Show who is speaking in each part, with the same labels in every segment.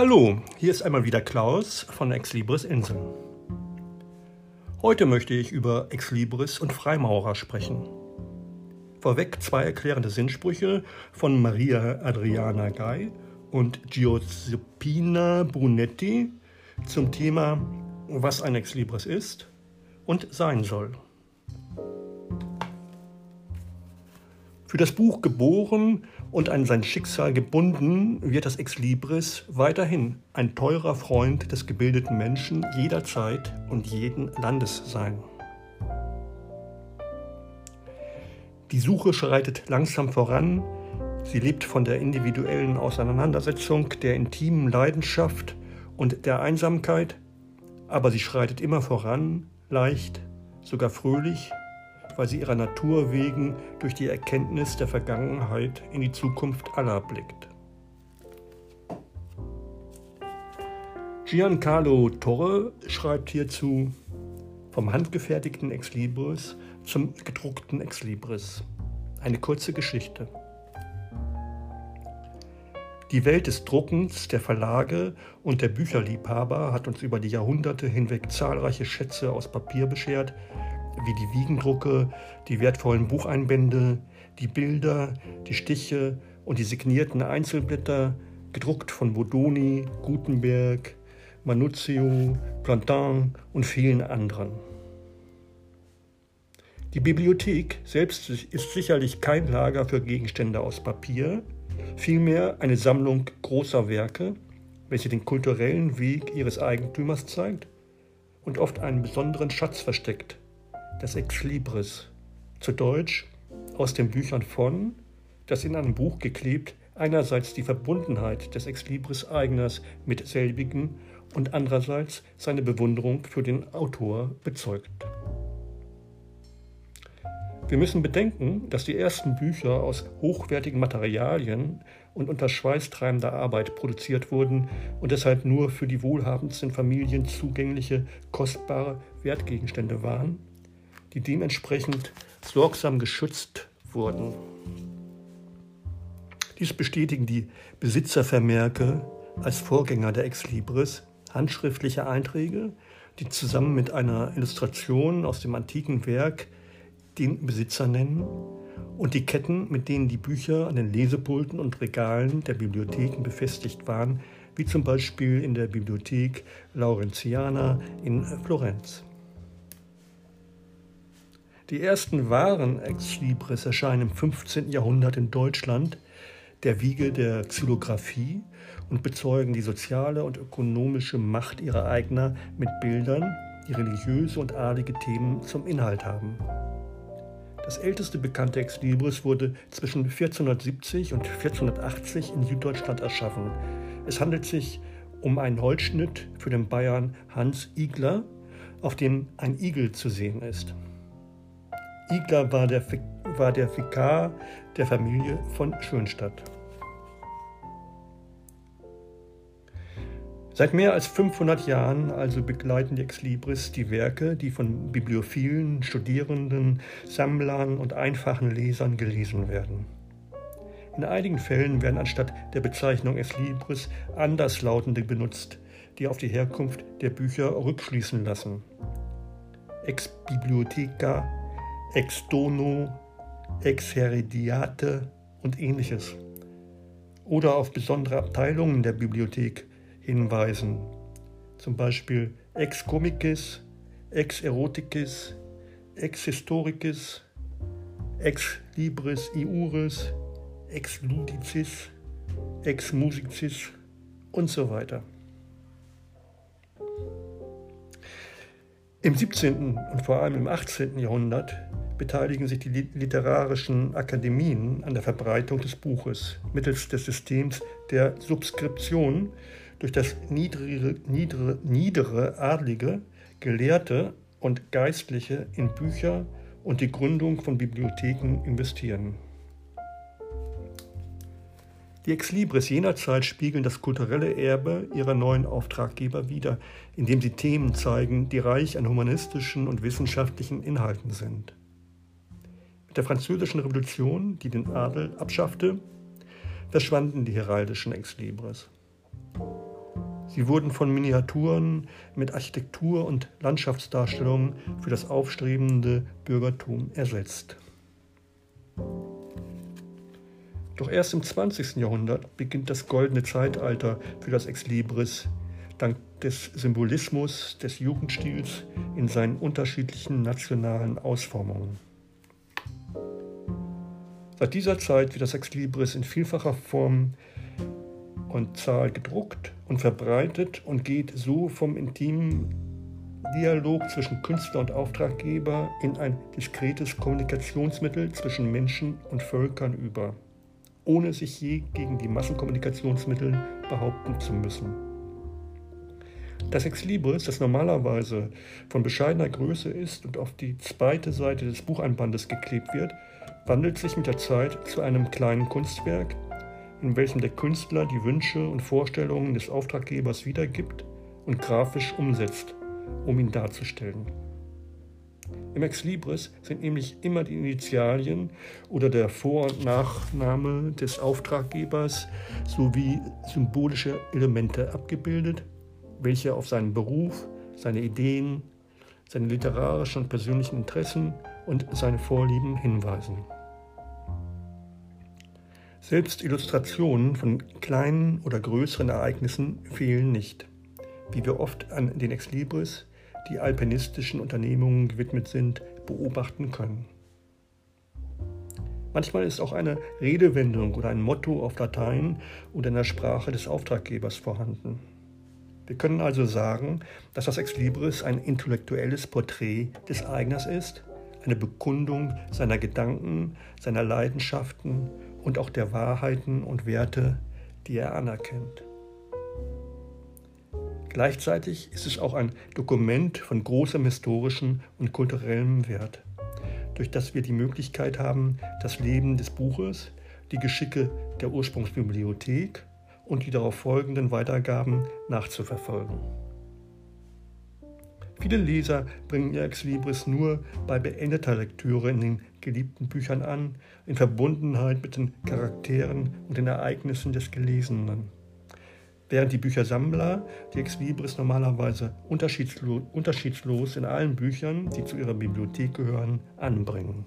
Speaker 1: Hallo, hier ist einmal wieder Klaus von Ex Libris Inseln. Heute möchte ich über Ex Libris und Freimaurer sprechen. Vorweg zwei erklärende Sinnsprüche von Maria Adriana Gay und Giuseppina Brunetti zum Thema, was ein Ex Libris ist und sein soll. Für das Buch geboren und an sein Schicksal gebunden wird das Ex Libris weiterhin ein teurer Freund des gebildeten Menschen jederzeit und jeden Landes sein. Die Suche schreitet langsam voran, sie lebt von der individuellen Auseinandersetzung, der intimen Leidenschaft und der Einsamkeit, aber sie schreitet immer voran, leicht, sogar fröhlich weil sie ihrer Natur wegen durch die Erkenntnis der Vergangenheit in die Zukunft aller blickt. Giancarlo Torre schreibt hierzu vom handgefertigten Exlibris zum gedruckten Exlibris. Eine kurze Geschichte. Die Welt des Druckens, der Verlage und der Bücherliebhaber hat uns über die Jahrhunderte hinweg zahlreiche Schätze aus Papier beschert, wie die Wiegendrucke, die wertvollen Bucheinbände, die Bilder, die Stiche und die signierten Einzelblätter, gedruckt von Bodoni, Gutenberg, Manuzio, Plantin und vielen anderen. Die Bibliothek selbst ist sicherlich kein Lager für Gegenstände aus Papier, vielmehr eine Sammlung großer Werke, welche den kulturellen Weg ihres Eigentümers zeigt und oft einen besonderen Schatz versteckt, das Ex Libris, zu Deutsch aus den Büchern von, das in einem Buch geklebt einerseits die Verbundenheit des Ex Libris Eigners mit selbigen und andererseits seine Bewunderung für den Autor bezeugt. Wir müssen bedenken, dass die ersten Bücher aus hochwertigen Materialien und unter schweißtreibender Arbeit produziert wurden und deshalb nur für die wohlhabendsten Familien zugängliche, kostbare Wertgegenstände waren die dementsprechend sorgsam geschützt wurden. Dies bestätigen die Besitzervermerke als Vorgänger der Ex Libris, handschriftliche Einträge, die zusammen mit einer Illustration aus dem antiken Werk den Besitzer nennen und die Ketten, mit denen die Bücher an den Lesepulten und Regalen der Bibliotheken befestigt waren, wie zum Beispiel in der Bibliothek Laurentiana in Florenz. Die ersten wahren Ex-Libris erscheinen im 15. Jahrhundert in Deutschland, der Wiege der Xylographie, und bezeugen die soziale und ökonomische Macht ihrer Eigner mit Bildern, die religiöse und adlige Themen zum Inhalt haben. Das älteste bekannte Ex-Libris wurde zwischen 1470 und 1480 in Süddeutschland erschaffen. Es handelt sich um einen Holzschnitt für den Bayern Hans Igler, auf dem ein Igel zu sehen ist. Igler war der, war der Vikar der Familie von Schönstadt. Seit mehr als 500 Jahren also begleiten die Exlibris die Werke, die von Bibliophilen, Studierenden, Sammlern und einfachen Lesern gelesen werden. In einigen Fällen werden anstatt der Bezeichnung Exlibris anderslautende benutzt, die auf die Herkunft der Bücher rückschließen lassen. Ex Bibliotheca Ex Dono, Ex Herediate und ähnliches. Oder auf besondere Abteilungen der Bibliothek hinweisen, zum Beispiel Ex Comicis, Ex Eroticis, Ex Historicis, Ex Libris Iuris, Ex Ludicis, Ex Musicis und so weiter. Im 17. und vor allem im 18. Jahrhundert beteiligen sich die literarischen Akademien an der Verbreitung des Buches mittels des Systems der Subskription durch das niedrige, niedere, niedere Adlige, Gelehrte und Geistliche in Bücher und die Gründung von Bibliotheken investieren. Die Exlibris jener Zeit spiegeln das kulturelle Erbe ihrer neuen Auftraggeber wider, indem sie Themen zeigen, die reich an humanistischen und wissenschaftlichen Inhalten sind. Der Französischen Revolution, die den Adel abschaffte, verschwanden die heraldischen Exlibris. Sie wurden von Miniaturen mit Architektur und Landschaftsdarstellungen für das aufstrebende Bürgertum ersetzt. Doch erst im 20. Jahrhundert beginnt das goldene Zeitalter für das Exlibris, dank des Symbolismus des Jugendstils in seinen unterschiedlichen nationalen Ausformungen. Seit dieser Zeit wird das Exlibris in vielfacher Form und Zahl gedruckt und verbreitet und geht so vom intimen Dialog zwischen Künstler und Auftraggeber in ein diskretes Kommunikationsmittel zwischen Menschen und Völkern über, ohne sich je gegen die Massenkommunikationsmittel behaupten zu müssen. Das Exlibris, das normalerweise von bescheidener Größe ist und auf die zweite Seite des Bucheinbandes geklebt wird, wandelt sich mit der Zeit zu einem kleinen Kunstwerk, in welchem der Künstler die Wünsche und Vorstellungen des Auftraggebers wiedergibt und grafisch umsetzt, um ihn darzustellen. Im Exlibris sind nämlich immer die Initialien oder der Vor- und Nachname des Auftraggebers sowie symbolische Elemente abgebildet, welche auf seinen Beruf, seine Ideen, seine literarischen und persönlichen Interessen und seine Vorlieben hinweisen. Selbst Illustrationen von kleinen oder größeren Ereignissen fehlen nicht, wie wir oft an den Exlibris, die alpinistischen Unternehmungen gewidmet sind, beobachten können. Manchmal ist auch eine Redewendung oder ein Motto auf Latein oder in der Sprache des Auftraggebers vorhanden. Wir können also sagen, dass das Exlibris ein intellektuelles Porträt des Eigners ist, eine Bekundung seiner Gedanken, seiner Leidenschaften und auch der Wahrheiten und Werte, die er anerkennt. Gleichzeitig ist es auch ein Dokument von großem historischen und kulturellem Wert, durch das wir die Möglichkeit haben, das Leben des Buches, die Geschicke der Ursprungsbibliothek und die darauf folgenden Weitergaben nachzuverfolgen. Viele Leser bringen ihr Exlibris nur bei beendeter Lektüre in den geliebten Büchern an, in Verbundenheit mit den Charakteren und den Ereignissen des Gelesenen. Während die Büchersammler die Exlibris normalerweise unterschiedslos, unterschiedslos in allen Büchern, die zu ihrer Bibliothek gehören, anbringen.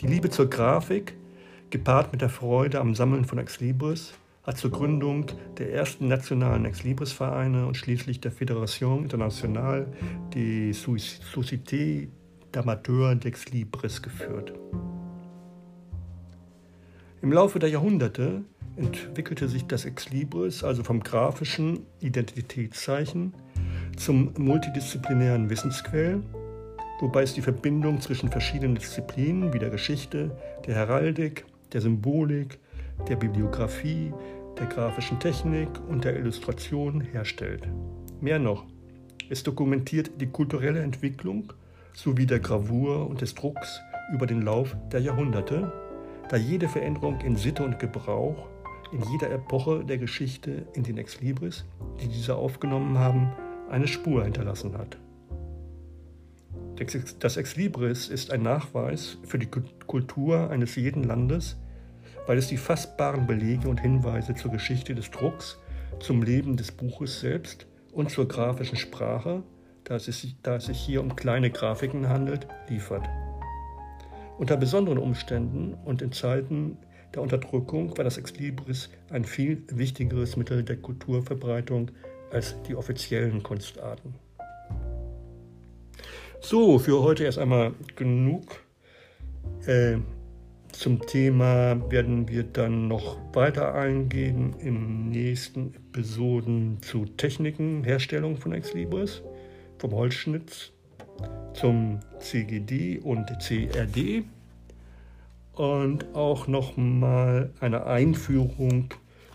Speaker 1: Die Liebe zur Grafik, gepaart mit der Freude am Sammeln von Exlibris, hat zur Gründung der ersten nationalen Ex-Libris-Vereine und schließlich der Fédération Internationale des Sociétés d'Amateurs d'Ex-Libris geführt. Im Laufe der Jahrhunderte entwickelte sich das Ex-Libris also vom grafischen Identitätszeichen zum multidisziplinären Wissensquell, wobei es die Verbindung zwischen verschiedenen Disziplinen wie der Geschichte, der Heraldik, der Symbolik, der Bibliografie, der grafischen Technik und der Illustration herstellt. Mehr noch, es dokumentiert die kulturelle Entwicklung sowie der Gravur und des Drucks über den Lauf der Jahrhunderte, da jede Veränderung in Sitte und Gebrauch in jeder Epoche der Geschichte in den Exlibris, die diese aufgenommen haben, eine Spur hinterlassen hat. Das Exlibris ist ein Nachweis für die Kultur eines jeden Landes, weil es die fassbaren Belege und Hinweise zur Geschichte des Drucks, zum Leben des Buches selbst und zur grafischen Sprache, da es, sich, da es sich hier um kleine Grafiken handelt, liefert. Unter besonderen Umständen und in Zeiten der Unterdrückung war das Exlibris ein viel wichtigeres Mittel der Kulturverbreitung als die offiziellen Kunstarten. So, für heute erst einmal genug. Äh, zum Thema werden wir dann noch weiter eingehen in nächsten Episoden zu Techniken, Herstellung von Exlibris, vom Holzschnitt zum CGD und CRD und auch nochmal eine Einführung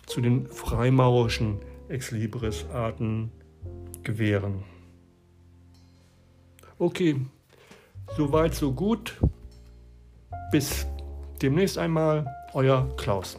Speaker 1: zu den freimaurischen Exlibris-Arten gewähren. Okay, soweit, so gut. Bis demnächst einmal, euer Klaus.